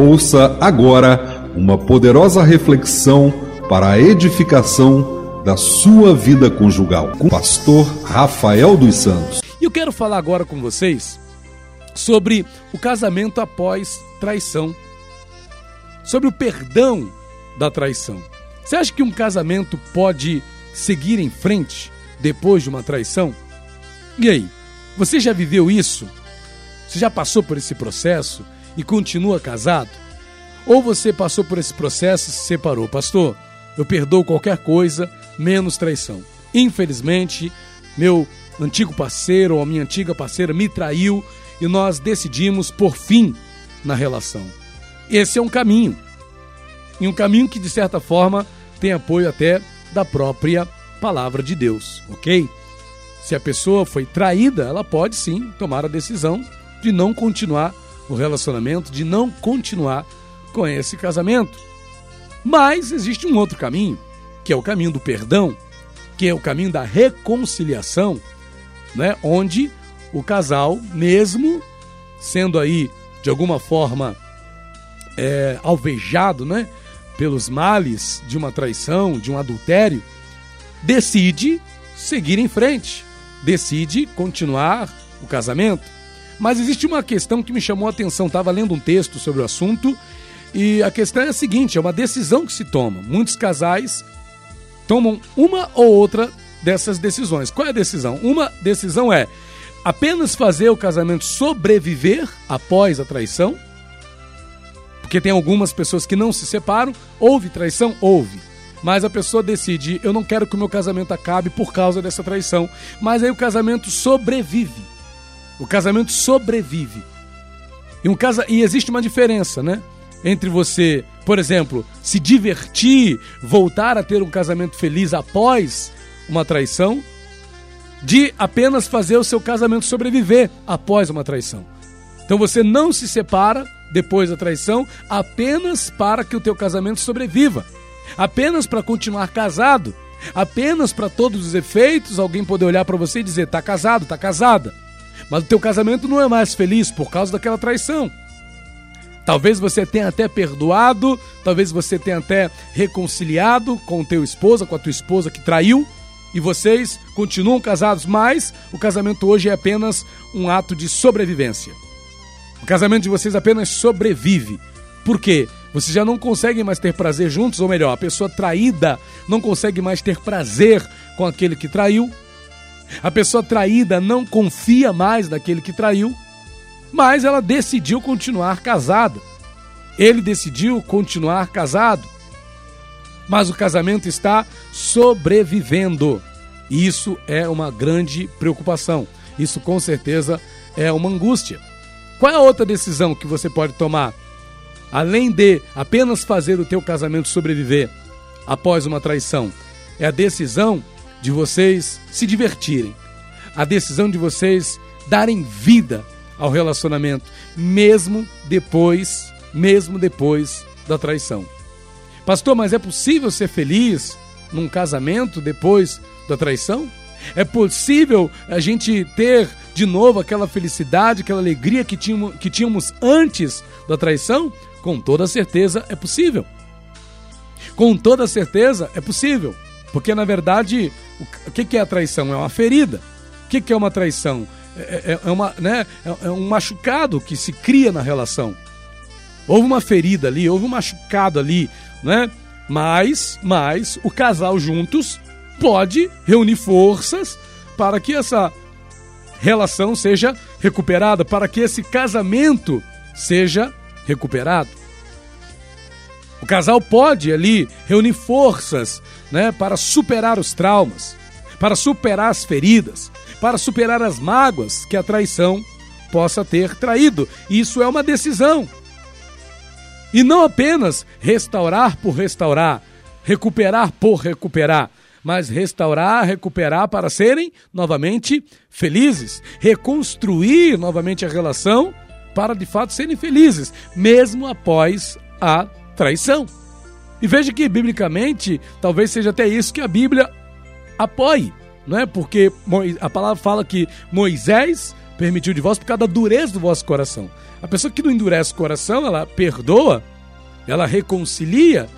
Ouça agora uma poderosa reflexão para a edificação da sua vida conjugal com o pastor Rafael dos Santos. Eu quero falar agora com vocês sobre o casamento após traição, sobre o perdão da traição. Você acha que um casamento pode seguir em frente depois de uma traição? E aí, você já viveu isso? Você já passou por esse processo e continua casado? Ou você passou por esse processo e se separou? Pastor, eu perdoo qualquer coisa, menos traição. Infelizmente, meu antigo parceiro ou a minha antiga parceira me traiu e nós decidimos por fim na relação. Esse é um caminho. E um caminho que, de certa forma, tem apoio até da própria palavra de Deus, ok? Se a pessoa foi traída, ela pode sim tomar a decisão de não continuar o relacionamento, de não continuar com esse casamento. Mas existe um outro caminho, que é o caminho do perdão, que é o caminho da reconciliação, né? Onde o casal, mesmo sendo aí de alguma forma é, alvejado, né? Pelos males de uma traição, de um adultério, decide seguir em frente, decide continuar o casamento. Mas existe uma questão que me chamou a atenção. Estava lendo um texto sobre o assunto e a questão é a seguinte: é uma decisão que se toma. Muitos casais tomam uma ou outra dessas decisões. Qual é a decisão? Uma decisão é apenas fazer o casamento sobreviver após a traição. Porque tem algumas pessoas que não se separam. Houve traição? Houve. Mas a pessoa decide: eu não quero que o meu casamento acabe por causa dessa traição. Mas aí o casamento sobrevive. O casamento sobrevive. E, um casa... e existe uma diferença, né? Entre você, por exemplo, se divertir, voltar a ter um casamento feliz após uma traição, de apenas fazer o seu casamento sobreviver após uma traição. Então você não se separa depois da traição apenas para que o teu casamento sobreviva, apenas para continuar casado, apenas para todos os efeitos alguém poder olhar para você e dizer tá casado, tá casada. Mas o teu casamento não é mais feliz por causa daquela traição. Talvez você tenha até perdoado, talvez você tenha até reconciliado com o teu esposa, com a tua esposa que traiu, e vocês continuam casados, mas o casamento hoje é apenas um ato de sobrevivência. O casamento de vocês apenas sobrevive. Por quê? Vocês já não conseguem mais ter prazer juntos, ou melhor, a pessoa traída não consegue mais ter prazer com aquele que traiu, a pessoa traída não confia mais naquele que traiu, mas ela decidiu continuar casada. Ele decidiu continuar casado. Mas o casamento está sobrevivendo. Isso é uma grande preocupação. Isso com certeza é uma angústia. Qual é a outra decisão que você pode tomar? Além de apenas fazer o teu casamento sobreviver após uma traição, é a decisão de vocês se divertirem, a decisão de vocês darem vida ao relacionamento, mesmo depois, mesmo depois da traição. Pastor, mas é possível ser feliz num casamento depois da traição? É possível a gente ter de novo aquela felicidade, aquela alegria que tínhamos, que tínhamos antes da traição? Com toda certeza é possível. Com toda certeza é possível. Porque na verdade o que é a traição? É uma ferida. O que é uma traição? É, é, é, uma, né, é, é um machucado que se cria na relação. Houve uma ferida ali, houve um machucado ali, né? Mas, mas o casal juntos pode reunir forças para que essa relação seja recuperada, para que esse casamento seja recuperado. O casal pode ali reunir forças né, para superar os traumas, para superar as feridas, para superar as mágoas que a traição possa ter traído. Isso é uma decisão. E não apenas restaurar por restaurar, recuperar por recuperar, mas restaurar, recuperar para serem novamente felizes, reconstruir novamente a relação para de fato serem felizes, mesmo após a traição. E veja que, biblicamente, talvez seja até isso que a Bíblia apoie, não é? Porque a palavra fala que Moisés permitiu o divórcio por causa da dureza do vosso coração. A pessoa que não endurece o coração, ela perdoa, ela reconcilia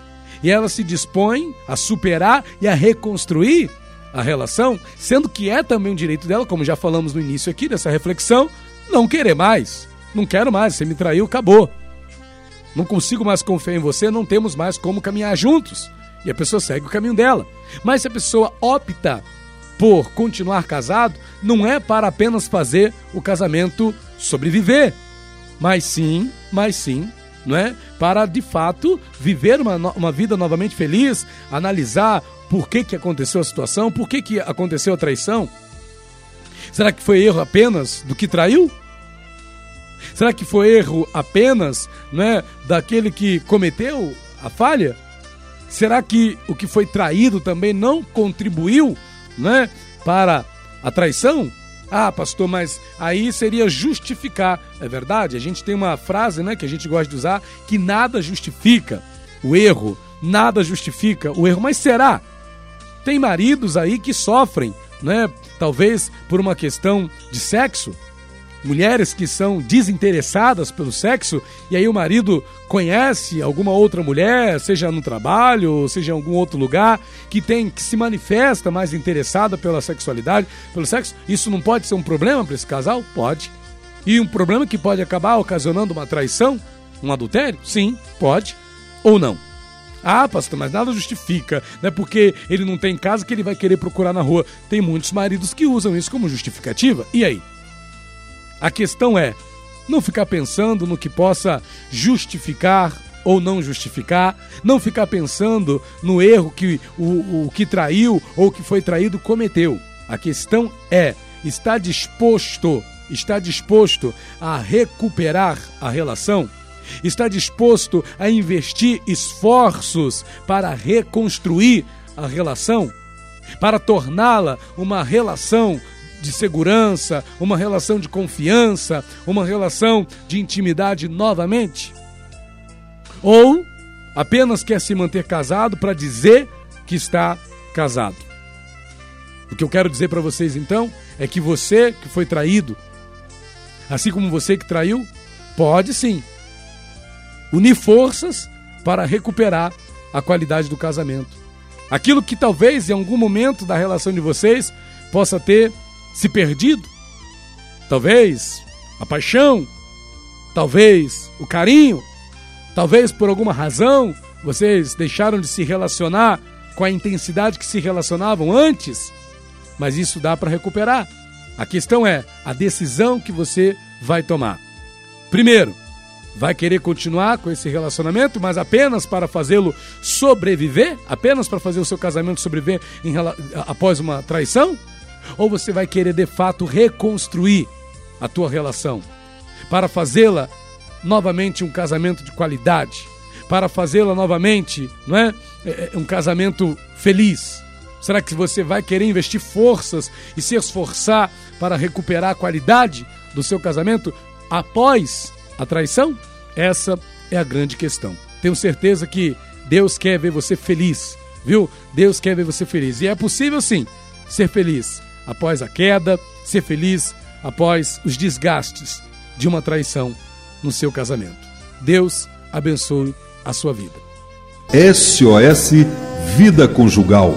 e ela se dispõe a superar e a reconstruir a relação, sendo que é também um direito dela, como já falamos no início aqui dessa reflexão, não querer mais. Não quero mais, você me traiu, acabou. Não consigo mais confiar em você, não temos mais como caminhar juntos. E a pessoa segue o caminho dela. Mas se a pessoa opta por continuar casado, não é para apenas fazer o casamento sobreviver, mas sim, mas sim, não é? Para de fato viver uma, uma vida novamente feliz, analisar por que, que aconteceu a situação, por que, que aconteceu a traição. Será que foi erro apenas do que traiu? Será que foi erro apenas né, daquele que cometeu a falha? Será que o que foi traído também não contribuiu né, para a traição? Ah, pastor, mas aí seria justificar. É verdade, a gente tem uma frase né, que a gente gosta de usar que nada justifica o erro, nada justifica o erro, mas será? Tem maridos aí que sofrem, né, talvez por uma questão de sexo, mulheres que são desinteressadas pelo sexo e aí o marido conhece alguma outra mulher, seja no trabalho, seja em algum outro lugar, que tem que se manifesta mais interessada pela sexualidade, pelo sexo, isso não pode ser um problema para esse casal? Pode. E um problema que pode acabar ocasionando uma traição, um adultério? Sim, pode. Ou não. Ah, pastor, mas nada justifica, não é porque ele não tem casa que ele vai querer procurar na rua. Tem muitos maridos que usam isso como justificativa. E aí? A questão é não ficar pensando no que possa justificar ou não justificar, não ficar pensando no erro que o, o que traiu ou que foi traído cometeu. A questão é está disposto, está disposto a recuperar a relação? Está disposto a investir esforços para reconstruir a relação? Para torná-la uma relação de segurança, uma relação de confiança, uma relação de intimidade novamente? Ou apenas quer se manter casado para dizer que está casado? O que eu quero dizer para vocês então é que você que foi traído, assim como você que traiu, pode sim unir forças para recuperar a qualidade do casamento. Aquilo que talvez em algum momento da relação de vocês possa ter se perdido. Talvez a paixão, talvez o carinho, talvez por alguma razão vocês deixaram de se relacionar com a intensidade que se relacionavam antes, mas isso dá para recuperar. A questão é a decisão que você vai tomar. Primeiro, vai querer continuar com esse relacionamento, mas apenas para fazê-lo sobreviver? Apenas para fazer o seu casamento sobreviver em, após uma traição? Ou você vai querer de fato reconstruir a tua relação para fazê-la novamente um casamento de qualidade, para fazê-la novamente, não é? é, é um casamento feliz? Será que você vai querer investir forças e se esforçar para recuperar a qualidade do seu casamento após a traição? Essa é a grande questão. Tenho certeza que Deus quer ver você feliz, viu? Deus quer ver você feliz. E é possível sim ser feliz após a queda, ser feliz após os desgastes de uma traição no seu casamento. Deus abençoe a sua vida. SOS Vida Conjugal